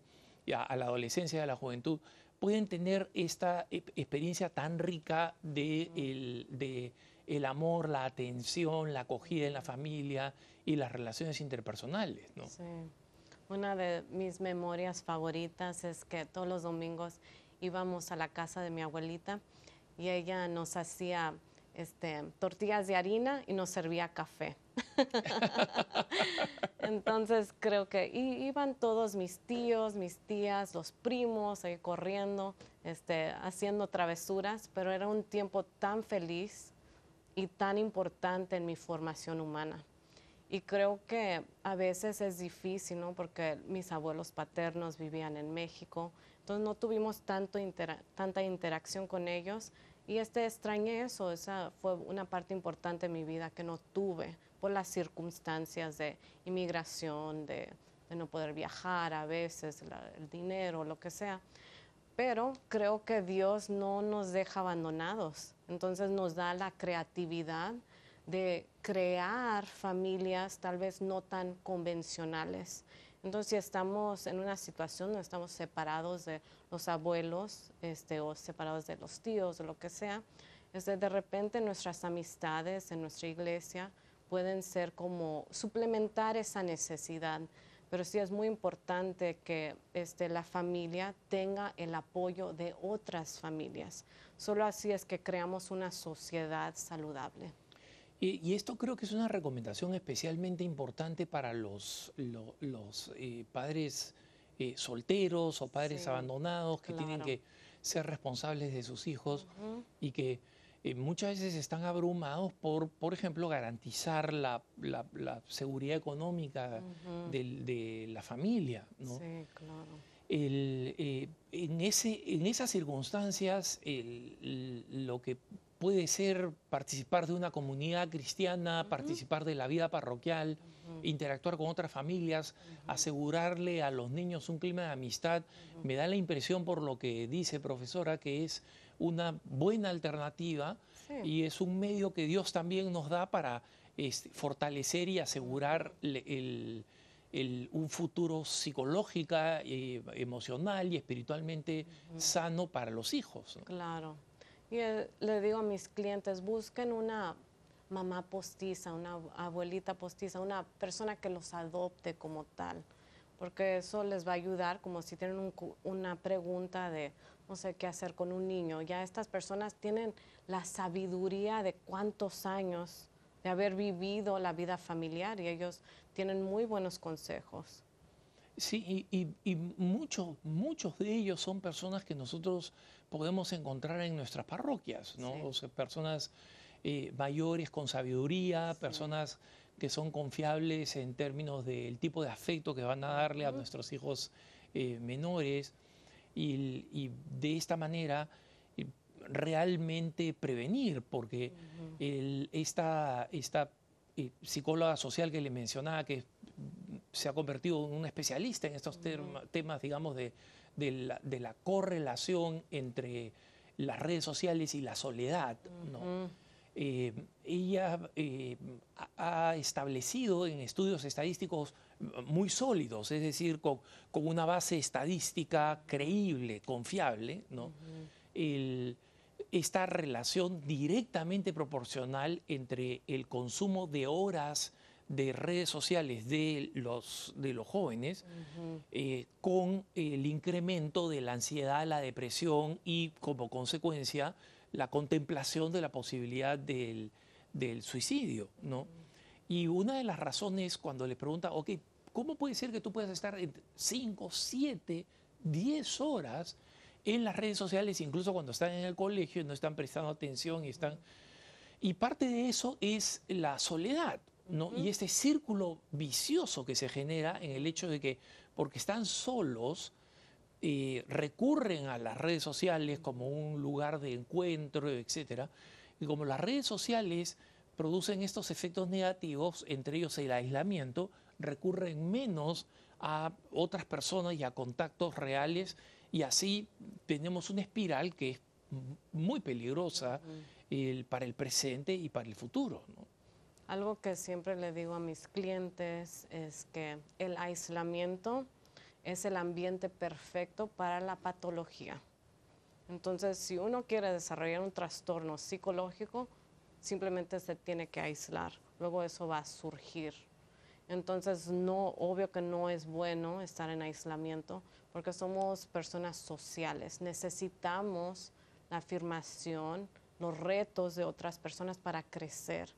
a, a la adolescencia y a la juventud, pueden tener esta e, experiencia tan rica de, el, de el amor, la atención, la acogida en la familia y las relaciones interpersonales. ¿no? Sí. Una de mis memorias favoritas es que todos los domingos íbamos a la casa de mi abuelita y ella nos hacía este, tortillas de harina y nos servía café. Entonces creo que iban todos mis tíos, mis tías, los primos ahí corriendo, este, haciendo travesuras, pero era un tiempo tan feliz y tan importante en mi formación humana. Y creo que a veces es difícil, ¿no? Porque mis abuelos paternos vivían en México, entonces no tuvimos tanto tanta interacción con ellos. Y este extrañé eso, esa fue una parte importante de mi vida que no tuve por las circunstancias de inmigración, de, no poder viajar a veces, el dinero, lo que sea. Pero creo que Dios no nos deja abandonados, entonces nos da la creatividad de crear familias tal vez no tan convencionales. Entonces, si estamos en una situación donde estamos separados de los abuelos este, o separados de los tíos o lo que sea, este, de repente nuestras amistades en nuestra iglesia pueden ser como suplementar esa necesidad. Pero sí es muy importante que este, la familia tenga el apoyo de otras familias. Solo así es que creamos una sociedad saludable. Y, esto creo que es una recomendación especialmente importante para los, los eh, padres eh, solteros o padres abandonados que tienen que ser responsables de sus hijos y que eh, muchas veces están abrumados por, por ejemplo, garantizar la, seguridad económica de, la familia. Sí, claro. en, ese, en esas circunstancias, lo que puede ser participar de una comunidad cristiana, participar de la vida parroquial, interactuar con otras familias, asegurarle a los niños un clima de amistad. Me da la impresión por lo que dice profesora que es una buena alternativa y es un medio que Dios también nos da para este, fortalecer y asegurar un futuro psicológica, eh, emocional y espiritualmente sano para los hijos. Claro. Y eh, le digo a mis clientes, busquen una mamá postiza, una abuelita postiza, una persona que los adopte como tal, porque eso les va a ayudar como si tienen una pregunta de no sé qué hacer con un niño. Ya estas personas tienen la sabiduría de cuántos años de haber vivido la vida familiar y ellos tienen muy buenos consejos. Sí, y, muchos, muchos de ellos son personas que nosotros podemos encontrar en nuestras parroquias, ¿no? O sea, personas eh, mayores con sabiduría, personas que son confiables en términos del tipo de afecto que van a darle a nuestros hijos eh, menores. Y, de esta manera eh, realmente prevenir, porque esta, esta psicóloga social que le mencionaba, que se ha convertido en un especialista en estos temas, digamos, de, la, correlación entre las redes sociales y la soledad. Eh, ella eh, ha establecido en estudios estadísticos muy sólidos, es decir, con, una base estadística creíble, confiable, esta relación directamente proporcional entre el consumo de horas de redes sociales de los, de los jóvenes eh, con el incremento de la ansiedad, la depresión y como consecuencia la contemplación de la posibilidad del, suicidio. ¿no? Y una de las razones cuando le pregunta, ok, ¿cómo puede ser que tú puedas estar 5, 7, 10 horas en las redes sociales, incluso cuando están en el colegio, no están prestando atención y están... Y parte de eso es la soledad. Y este círculo vicioso que se genera en el hecho de que, porque están solos, eh, recurren a las redes sociales como un lugar de encuentro, etc. Y como las redes sociales producen estos efectos negativos, entre ellos el aislamiento, recurren menos a otras personas y a contactos reales y así tenemos una espiral que es muy peligrosa para el presente y para el futuro. Algo que siempre le digo a mis clientes es que el aislamiento es el ambiente perfecto para la patología. Entonces, si uno quiere desarrollar un trastorno psicológico, simplemente se tiene que aislar. Luego eso va a surgir. Entonces, no, obvio que no es bueno estar en aislamiento porque somos personas sociales. Necesitamos la afirmación, los retos de otras personas para crecer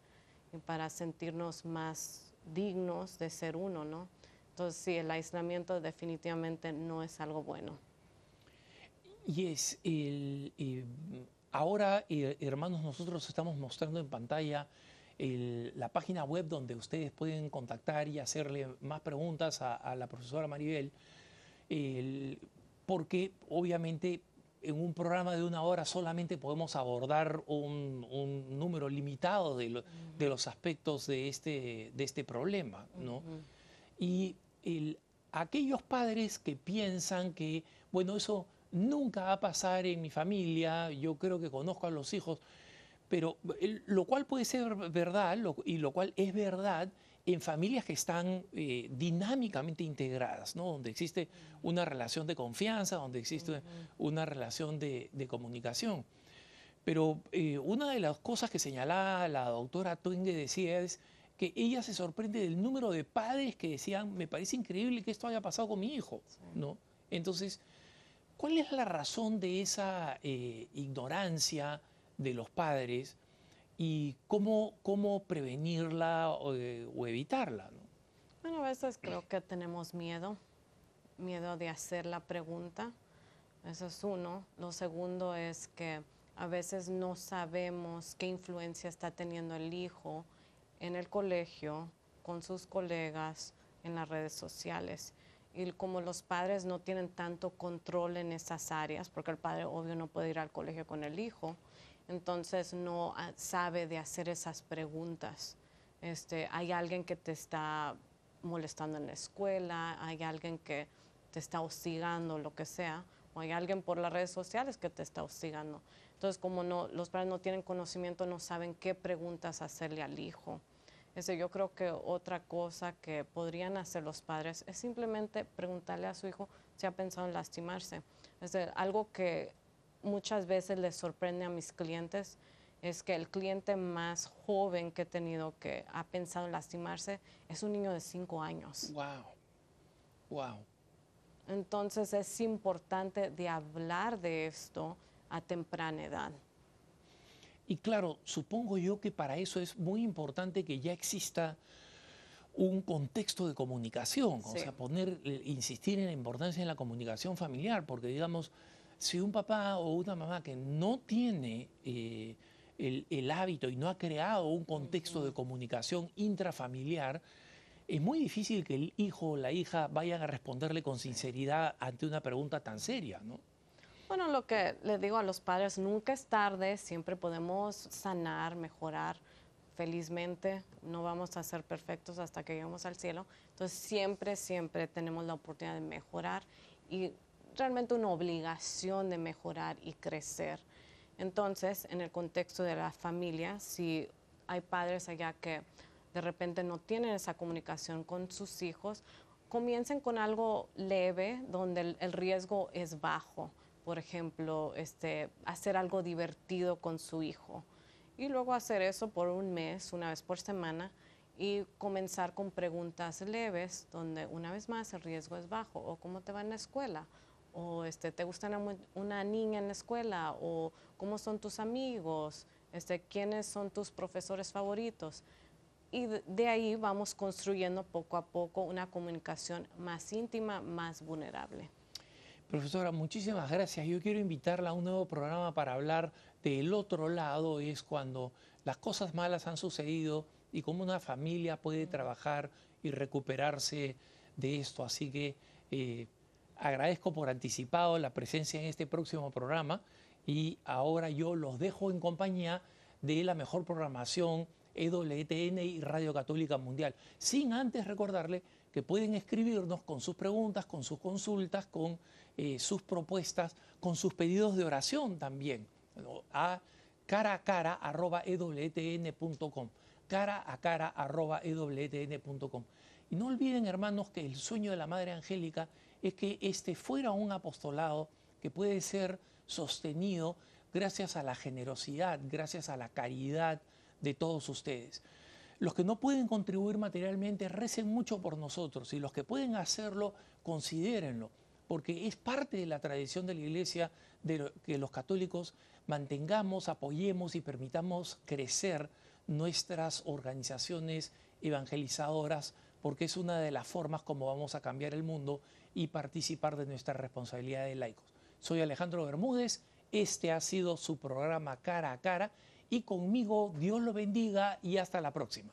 y para sentirnos más dignos de ser uno, ¿no? Entonces, sí, el aislamiento definitivamente no es algo bueno. Y es el, eh, ahora, eh, hermanos, nosotros estamos mostrando en pantalla la página web donde ustedes pueden contactar y hacerle más preguntas a, la profesora Maribel, porque obviamente en un programa de una hora solamente podemos abordar un, número limitado de, los aspectos de este, de este problema. ¿no? Y aquellos padres que piensan que, bueno, eso nunca va a pasar en mi familia, yo creo que conozco a los hijos, pero lo cual puede ser verdad y lo cual es verdad en familias que están eh, dinámicamente integradas, ¿no? donde existe una relación de confianza, donde existe una relación de, comunicación. Pero eh, una de las cosas que señalaba la doctora Twenge decía es que ella se sorprende del número de padres que decían, me parece increíble que esto haya pasado con mi hijo. ¿no? Entonces, ¿cuál es la razón de esa eh, ignorancia de los padres? y cómo, cómo prevenirla eh, o, evitarla. ¿no? Bueno, a veces creo que tenemos miedo, miedo de hacer la pregunta. Eso es uno. Lo segundo es que a veces no sabemos qué influencia está teniendo el hijo en el colegio, con sus colegas, en las redes sociales. Y como los padres no tienen tanto control en esas áreas, porque el padre obvio no puede ir al colegio con el hijo, entonces no ah, sabe de hacer esas preguntas. Este, hay alguien que te está molestando en la escuela, hay alguien que te está hostigando, lo que sea, o hay alguien por las redes sociales que te está hostigando. Entonces, como no, los padres no tienen conocimiento, no saben qué preguntas hacerle al hijo. Ese, yo creo que otra cosa que podrían hacer los padres es simplemente preguntarle a su hijo si ha pensado en lastimarse. Es algo que muchas veces les sorprende a mis clientes es que el cliente más joven que he tenido que ha pensado en lastimarse es un niño de 5 años. Wow. Wow. Entonces es importante de hablar de esto a temprana edad. Y claro, supongo yo que para eso es muy importante que ya exista un contexto de comunicación, o sea, poner, eh, insistir en la importancia de la comunicación familiar, porque digamos, si un papá o una mamá que no tiene eh, el, hábito y no ha creado un contexto de comunicación intrafamiliar, es muy difícil que el hijo o la hija vayan a responderle con sinceridad ante una pregunta tan seria, ¿no? Bueno, lo que les digo a los padres, nunca es tarde, siempre podemos sanar, mejorar felizmente, no vamos a ser perfectos hasta que lleguemos al cielo, entonces siempre, siempre tenemos la oportunidad de mejorar y realmente una obligación de mejorar y crecer. Entonces, en el contexto de la familia, si hay padres allá que de repente no tienen esa comunicación con sus hijos, comiencen con algo leve donde el, riesgo es bajo. Por ejemplo, este, hacer algo divertido con su hijo. Y luego hacer eso por un mes, una vez por semana, y comenzar con preguntas leves, donde una vez más el riesgo es bajo. O cómo te va en la escuela, o este, te gusta una, niña en la escuela, o cómo son tus amigos, este, quiénes son tus profesores favoritos. Y de, ahí vamos construyendo poco a poco una comunicación más íntima, más vulnerable. Profesora, muchísimas gracias. Yo quiero invitarla a un nuevo programa para hablar del otro lado, es cuando las cosas malas han sucedido y cómo una familia puede trabajar y recuperarse de esto. Así que eh, agradezco por anticipado la presencia en este próximo programa y ahora yo los dejo en compañía de la mejor programación EWTN y Radio Católica Mundial, sin antes recordarle que pueden escribirnos con sus preguntas, con sus consultas, con eh, sus propuestas, con sus pedidos de oración también, a cara a cara ewtn.com, cara a cara ewtn.com. Y no olviden, hermanos, que el sueño de la Madre Angélica es que este fuera un apostolado que puede ser sostenido gracias a la generosidad, gracias a la caridad de todos ustedes. Los que no pueden contribuir materialmente, recen mucho por nosotros y los que pueden hacerlo, considérenlo, porque es parte de la tradición de la Iglesia de que los católicos mantengamos, apoyemos y permitamos crecer nuestras organizaciones evangelizadoras, porque es una de las formas como vamos a cambiar el mundo y participar de nuestra responsabilidad de laicos. Soy Alejandro Bermúdez, este ha sido su programa Cara a Cara y conmigo Dios lo bendiga y hasta la próxima.